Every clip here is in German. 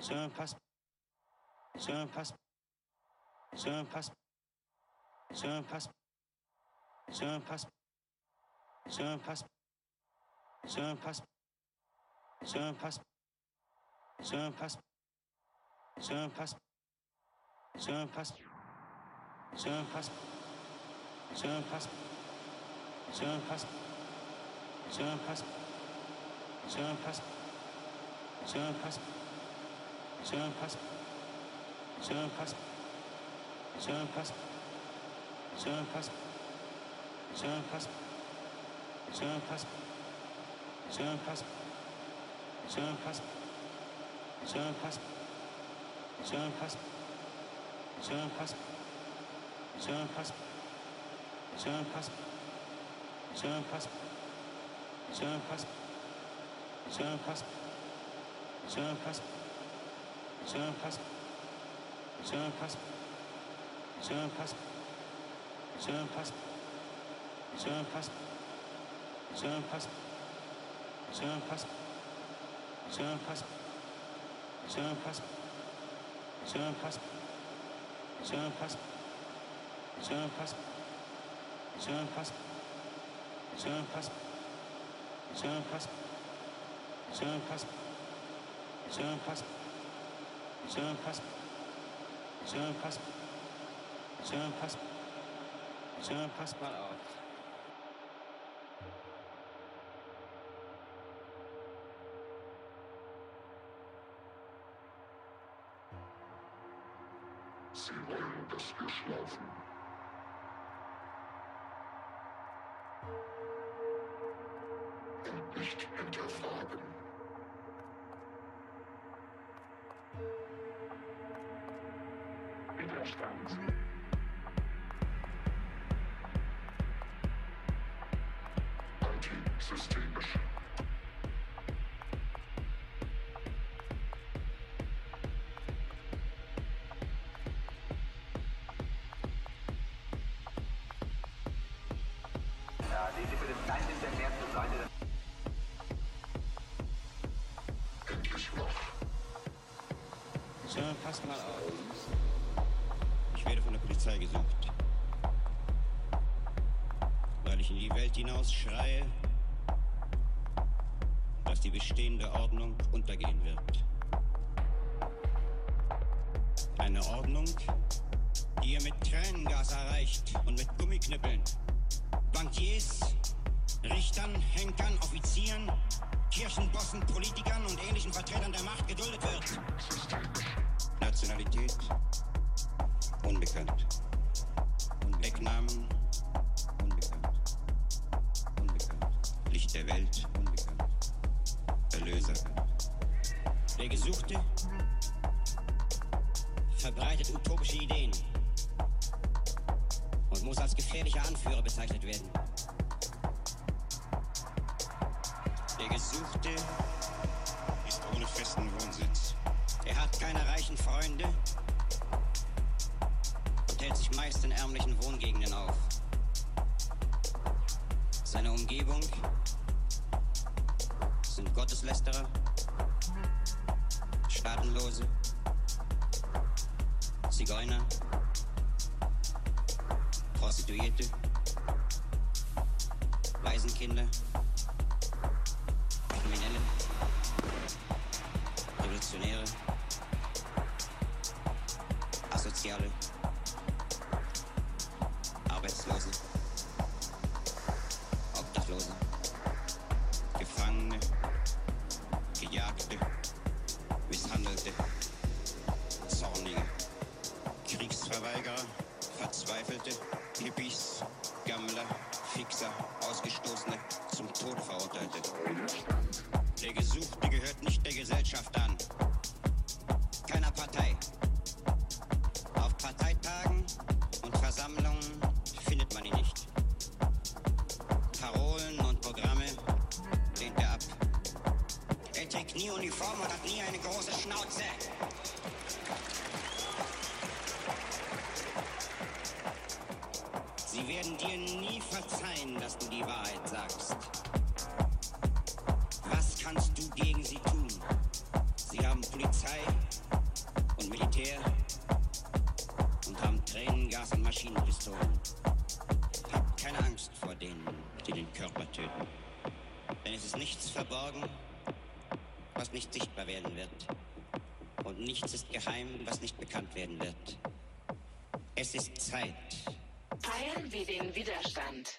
Son pas. Son pas. Son pas. Son pas. Son pas. Son pas. Son pas. Son pas. Son pas. Son pas. Son pas. Son pas. Son pas. Son pas. Son pas. Son pas. Son pas. 생각하십 생각하십 생각하십 생각하십 생각하십 생각하십 생각하십 생각하십 생각하십 생각하십 생각하십 생각하십 생각하십 생각하십 생각하십 생각하십 생각하십 Jean Pascal. Jean Pascal. Sören-Pass, Sören-Pass, Sören-Pass, Sören-Pass, Mal auf. Sie wollen, dass wir schlafen. Und nicht hinterfragen. such things. Welt hinaus schreie, dass die bestehende Ordnung untergehen wird. Eine Ordnung, die ihr mit Tränengas erreicht und mit Gummiknüppeln. Bankiers, Richtern, Henkern, Offizieren, Kirchenbossen, Politikern und ähnlichen Vertretern der Macht geduldet wird. Nationalität unbekannt. Wegnahmen der Welt unbekannt. Erlöser. Der Gesuchte verbreitet utopische Ideen und muss als gefährlicher Anführer bezeichnet werden. Der Gesuchte ist ohne festen Wohnsitz. Er hat keine reichen Freunde und hält sich meist in ärmlichen Wohngegenden auf. Seine Umgebung sind Gotteslästerer, Staatenlose, Zigeuner, Prostituierte, Waisenkinder, Kriminelle, Revolutionäre, Asoziale, Arbeitslose, Verzweifelte, Hippies, Gammler, Fixer, Ausgestoßene, zum Tode Verurteilte. Der Gesuchte gehört nicht der Gesellschaft an, keiner Partei. Auf Parteitagen und Versammlungen findet man ihn nicht. Parolen und Programme lehnt er ab. Er trägt nie Uniform und hat nie nicht sichtbar werden wird. Und nichts ist geheim, was nicht bekannt werden wird. Es ist Zeit. Feiern wir den Widerstand.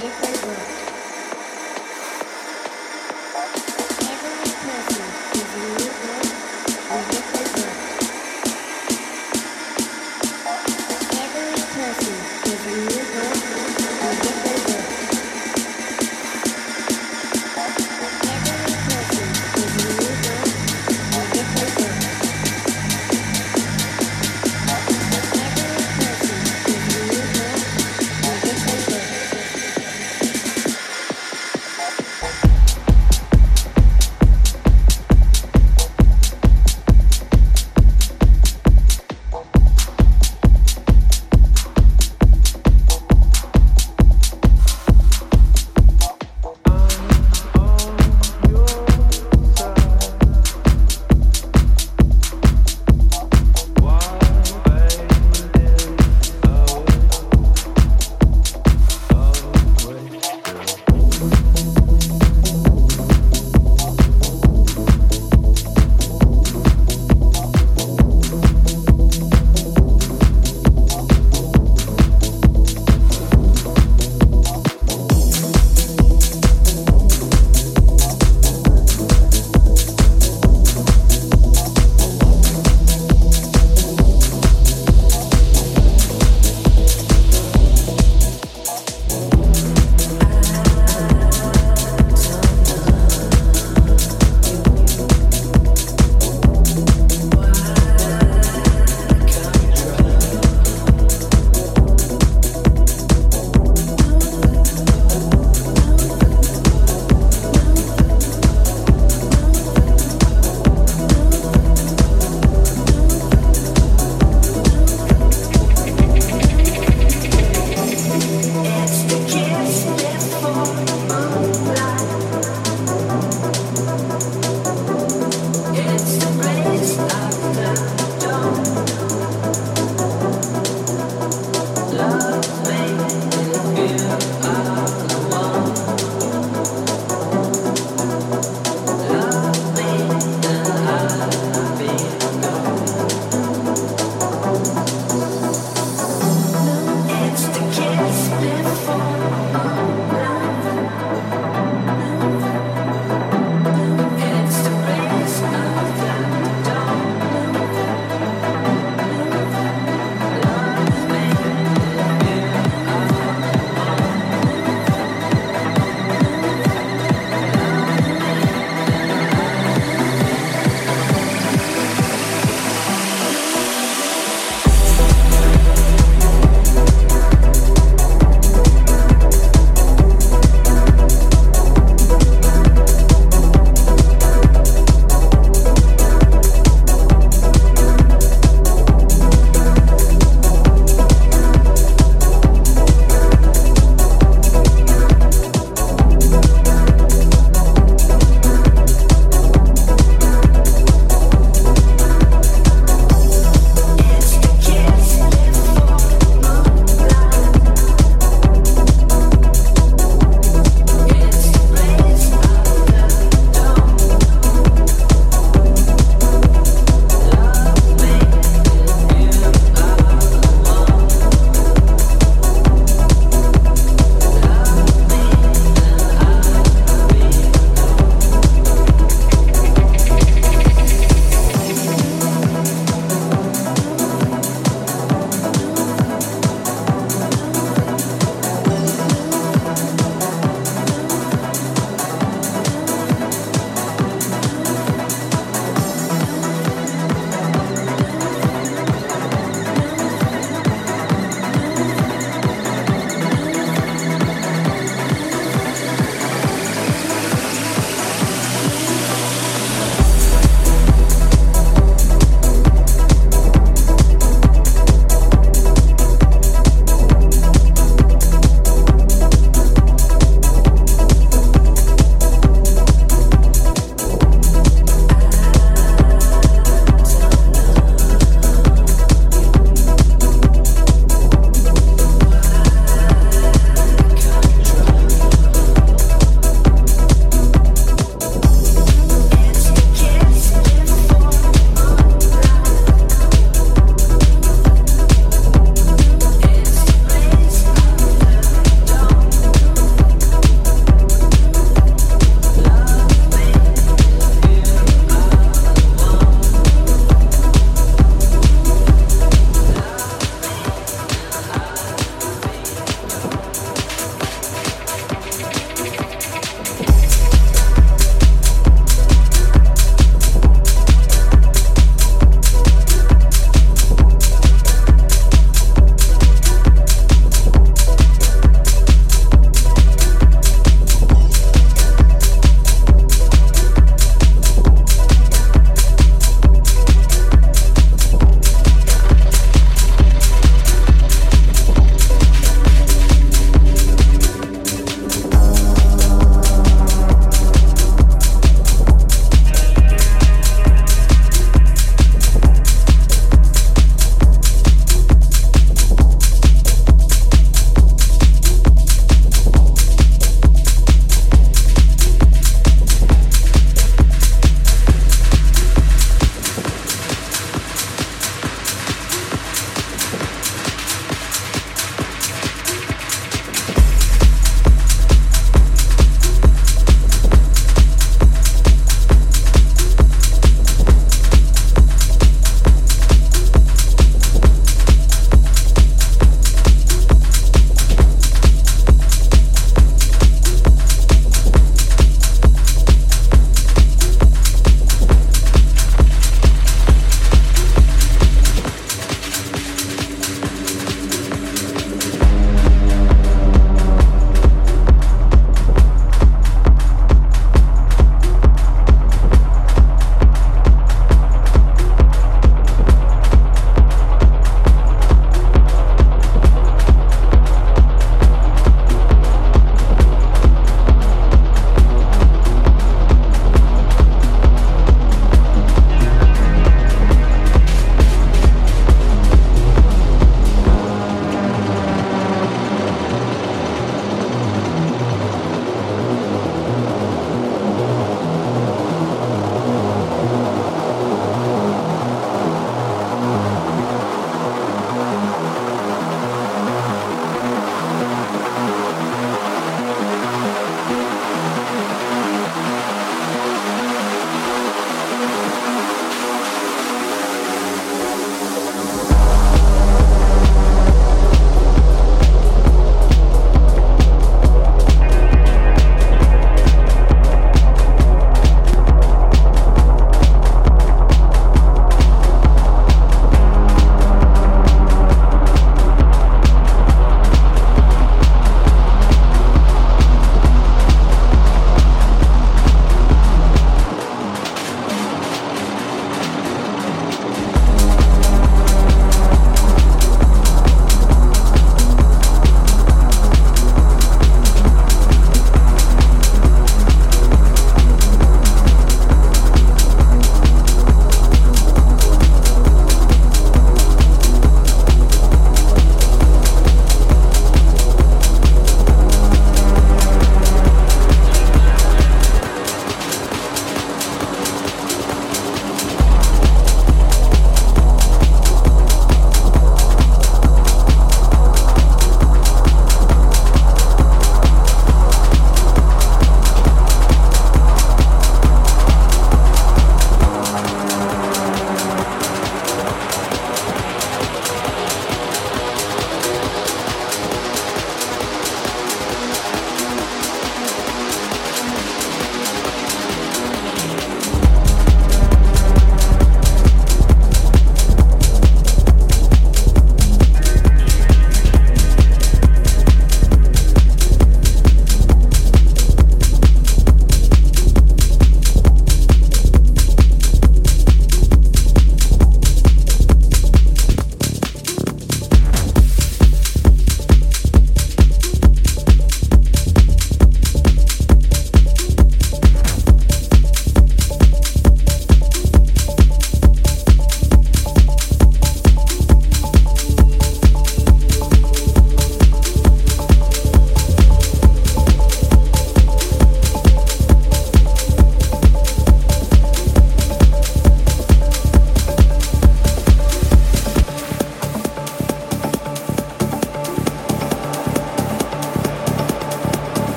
different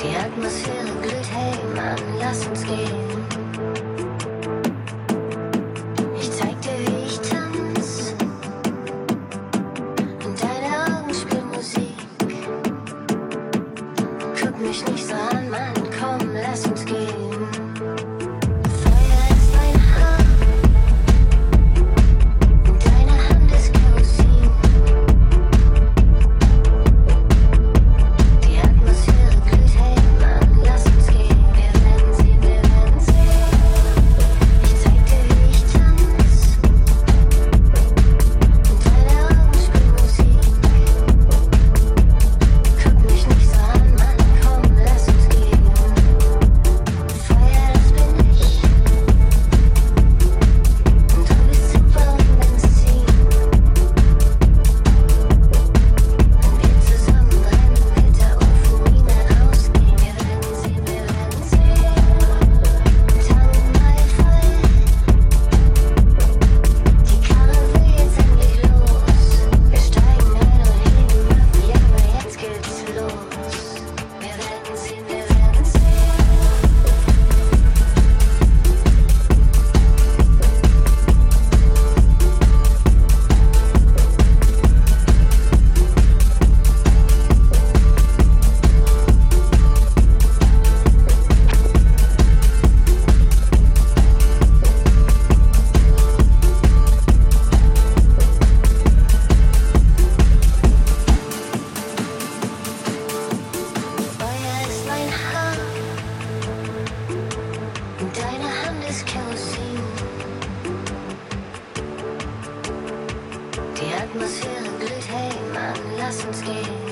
Die Atmosphäre glüht, hey Mann, lass uns gehen. some skin.